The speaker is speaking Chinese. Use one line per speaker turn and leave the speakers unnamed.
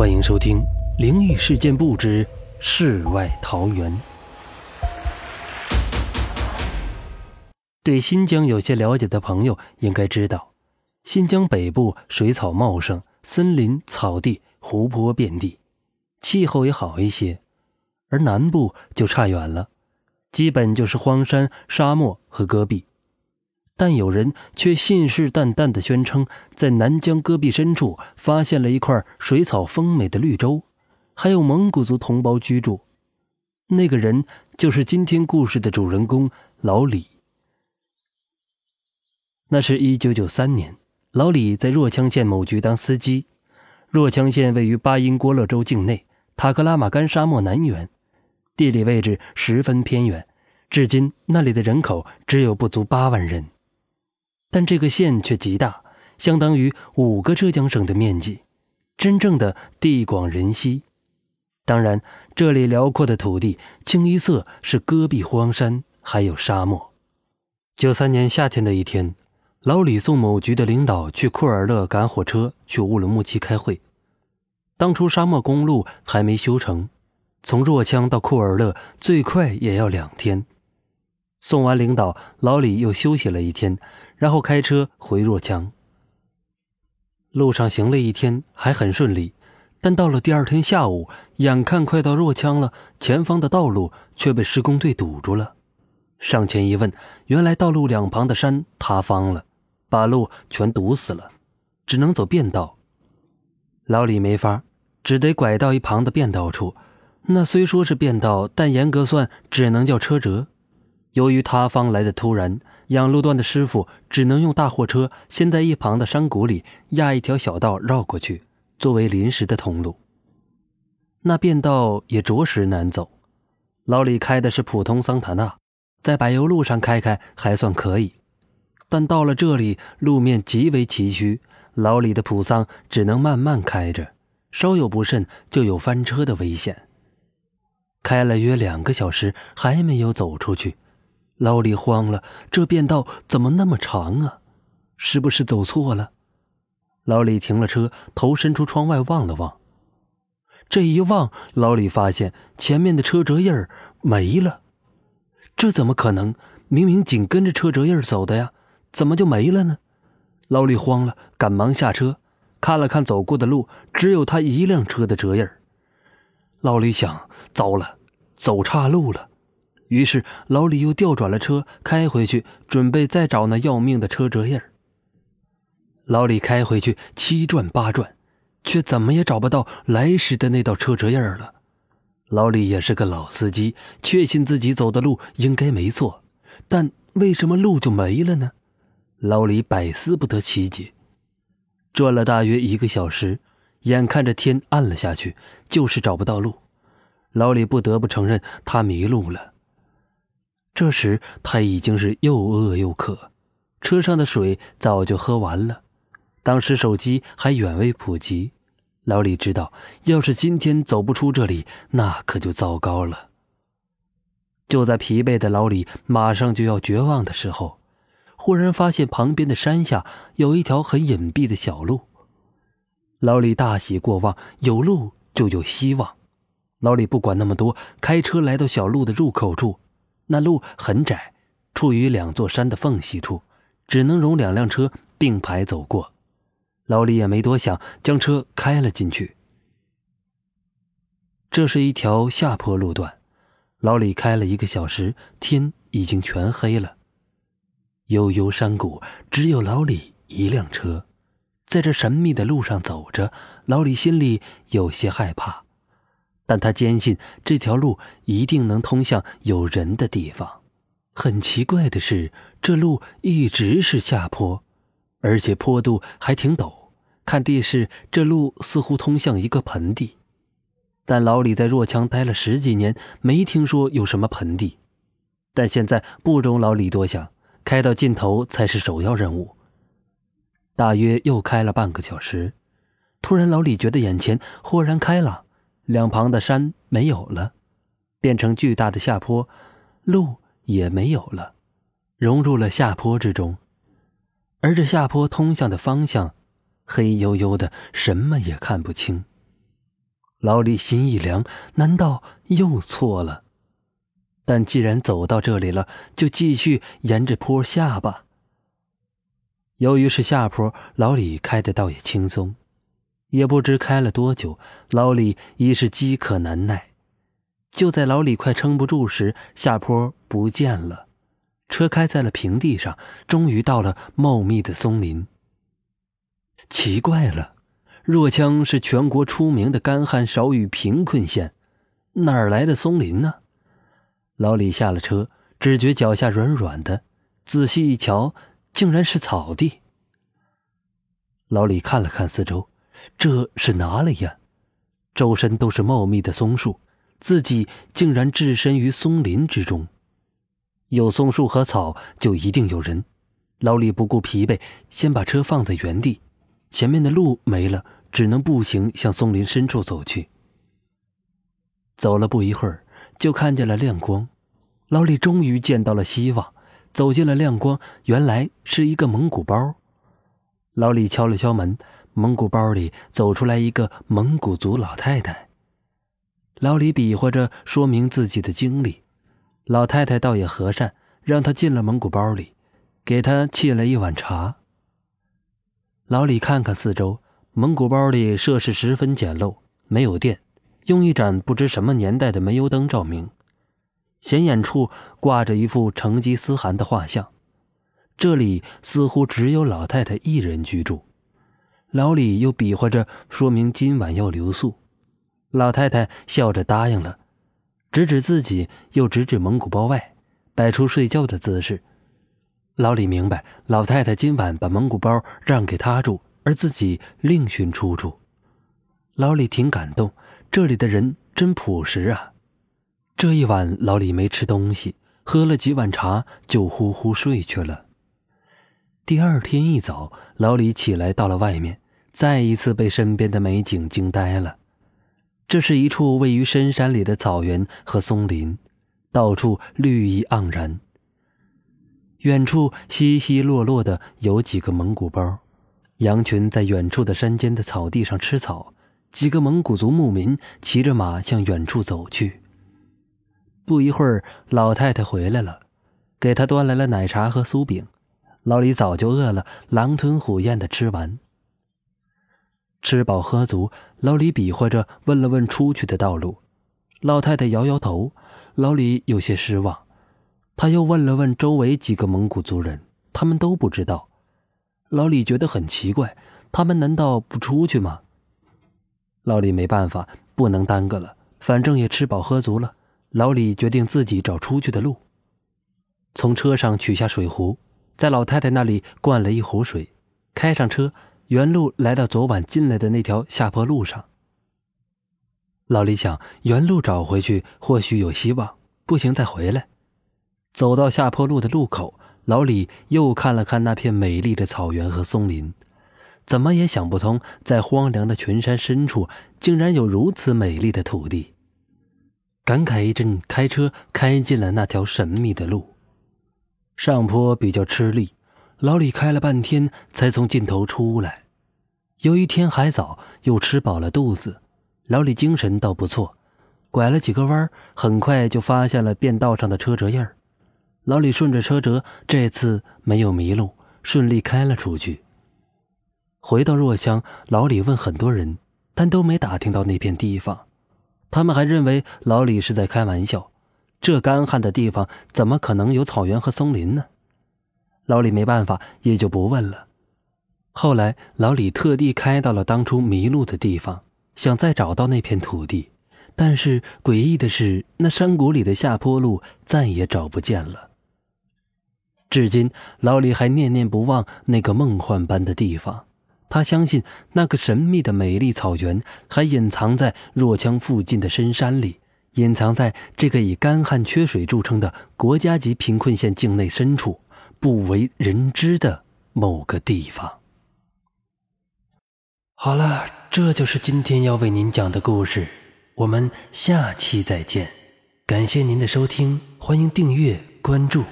欢迎收听《灵异事件簿之世外桃源》。对新疆有些了解的朋友应该知道，新疆北部水草茂盛，森林、草地、湖泊遍地，气候也好一些；而南部就差远了，基本就是荒山、沙漠和戈壁。但有人却信誓旦旦地宣称，在南疆戈壁深处发现了一块水草丰美的绿洲，还有蒙古族同胞居住。那个人就是今天故事的主人公老李。那是一九九三年，老李在若羌县某局当司机。若羌县位于巴音郭勒州境内，塔克拉玛干沙漠南缘，地理位置十分偏远，至今那里的人口只有不足八万人。但这个县却极大，相当于五个浙江省的面积，真正的地广人稀。当然，这里辽阔的土地清一色是戈壁荒山，还有沙漠。九三年夏天的一天，老李送某局的领导去库尔勒赶火车去乌鲁木齐开会。当初沙漠公路还没修成，从若羌到库尔勒最快也要两天。送完领导，老李又休息了一天。然后开车回若羌。路上行了一天，还很顺利，但到了第二天下午，眼看快到若羌了，前方的道路却被施工队堵住了。上前一问，原来道路两旁的山塌方了，把路全堵死了，只能走便道。老李没法，只得拐到一旁的便道处。那虽说是便道，但严格算只能叫车辙。由于塌方来的突然。养路段的师傅只能用大货车先在一旁的山谷里压一条小道绕过去，作为临时的通路。那便道也着实难走。老李开的是普通桑塔纳，在柏油路上开开还算可以，但到了这里路面极为崎岖，老李的普桑只能慢慢开着，稍有不慎就有翻车的危险。开了约两个小时，还没有走出去。老李慌了，这便道怎么那么长啊？是不是走错了？老李停了车，头伸出窗外望了望。这一望，老李发现前面的车辙印儿没了。这怎么可能？明明紧跟着车辙印儿走的呀，怎么就没了呢？老李慌了，赶忙下车，看了看走过的路，只有他一辆车的辙印儿。老李想：糟了，走岔路了。于是老李又调转了车，开回去，准备再找那要命的车辙印儿。老李开回去七转八转，却怎么也找不到来时的那道车辙印儿了。老李也是个老司机，确信自己走的路应该没错，但为什么路就没了呢？老李百思不得其解。转了大约一个小时，眼看着天暗了下去，就是找不到路。老李不得不承认，他迷路了。这时他已经是又饿又渴，车上的水早就喝完了。当时手机还远未普及，老李知道，要是今天走不出这里，那可就糟糕了。就在疲惫的老李马上就要绝望的时候，忽然发现旁边的山下有一条很隐蔽的小路。老李大喜过望，有路就有希望。老李不管那么多，开车来到小路的入口处。那路很窄，处于两座山的缝隙处，只能容两辆车并排走过。老李也没多想，将车开了进去。这是一条下坡路段，老李开了一个小时，天已经全黑了。悠悠山谷，只有老李一辆车，在这神秘的路上走着，老李心里有些害怕。但他坚信这条路一定能通向有人的地方。很奇怪的是，这路一直是下坡，而且坡度还挺陡。看地势，这路似乎通向一个盆地。但老李在若羌待了十几年，没听说有什么盆地。但现在不容老李多想，开到尽头才是首要任务。大约又开了半个小时，突然老李觉得眼前豁然开朗。两旁的山没有了，变成巨大的下坡，路也没有了，融入了下坡之中。而这下坡通向的方向，黑黝黝的，什么也看不清。老李心一凉，难道又错了？但既然走到这里了，就继续沿着坡下吧。由于是下坡，老李开的倒也轻松。也不知开了多久，老李已是饥渴难耐。就在老李快撑不住时，下坡不见了，车开在了平地上，终于到了茂密的松林。奇怪了，若羌是全国出名的干旱少雨贫困县，哪儿来的松林呢？老李下了车，只觉脚下软软的，仔细一瞧，竟然是草地。老李看了看四周。这是哪里呀？周身都是茂密的松树，自己竟然置身于松林之中。有松树和草，就一定有人。老李不顾疲惫，先把车放在原地。前面的路没了，只能步行向松林深处走去。走了不一会儿，就看见了亮光。老李终于见到了希望，走进了亮光，原来是一个蒙古包。老李敲了敲门。蒙古包里走出来一个蒙古族老太太。老李比划着说明自己的经历，老太太倒也和善，让他进了蒙古包里，给他沏了一碗茶。老李看看四周，蒙古包里设施十分简陋，没有电，用一盏不知什么年代的煤油灯照明。显眼处挂着一幅成吉思汗的画像，这里似乎只有老太太一人居住。老李又比划着说明今晚要留宿，老太太笑着答应了，指指自己，又指指蒙古包外，摆出睡觉的姿势。老李明白，老太太今晚把蒙古包让给他住，而自己另寻出处。老李挺感动，这里的人真朴实啊。这一晚，老李没吃东西，喝了几碗茶，就呼呼睡去了。第二天一早，老李起来到了外面，再一次被身边的美景惊呆了。这是一处位于深山里的草原和松林，到处绿意盎然。远处稀稀落落的有几个蒙古包，羊群在远处的山间的草地上吃草。几个蒙古族牧民骑着马向远处走去。不一会儿，老太太回来了，给他端来了奶茶和酥饼。老李早就饿了，狼吞虎咽的吃完。吃饱喝足，老李比划着问了问出去的道路，老太太摇摇头。老李有些失望，他又问了问周围几个蒙古族人，他们都不知道。老李觉得很奇怪，他们难道不出去吗？老李没办法，不能耽搁了，反正也吃饱喝足了。老李决定自己找出去的路，从车上取下水壶。在老太太那里灌了一壶水，开上车，原路来到昨晚进来的那条下坡路上。老李想，原路找回去或许有希望，不行再回来。走到下坡路的路口，老李又看了看那片美丽的草原和松林，怎么也想不通，在荒凉的群山深处，竟然有如此美丽的土地。感慨一阵，开车开进了那条神秘的路。上坡比较吃力，老李开了半天才从尽头出来。由于天还早，又吃饱了肚子，老李精神倒不错。拐了几个弯，很快就发现了便道上的车辙印儿。老李顺着车辙，这次没有迷路，顺利开了出去。回到若乡，老李问很多人，但都没打听到那片地方。他们还认为老李是在开玩笑。这干旱的地方怎么可能有草原和松林呢？老李没办法，也就不问了。后来，老李特地开到了当初迷路的地方，想再找到那片土地。但是诡异的是，那山谷里的下坡路再也找不见了。至今，老李还念念不忘那个梦幻般的地方。他相信，那个神秘的美丽草原还隐藏在若羌附近的深山里。隐藏在这个以干旱缺水著称的国家级贫困县境内深处，不为人知的某个地方。好了，这就是今天要为您讲的故事，我们下期再见。感谢您的收听，欢迎订阅关注。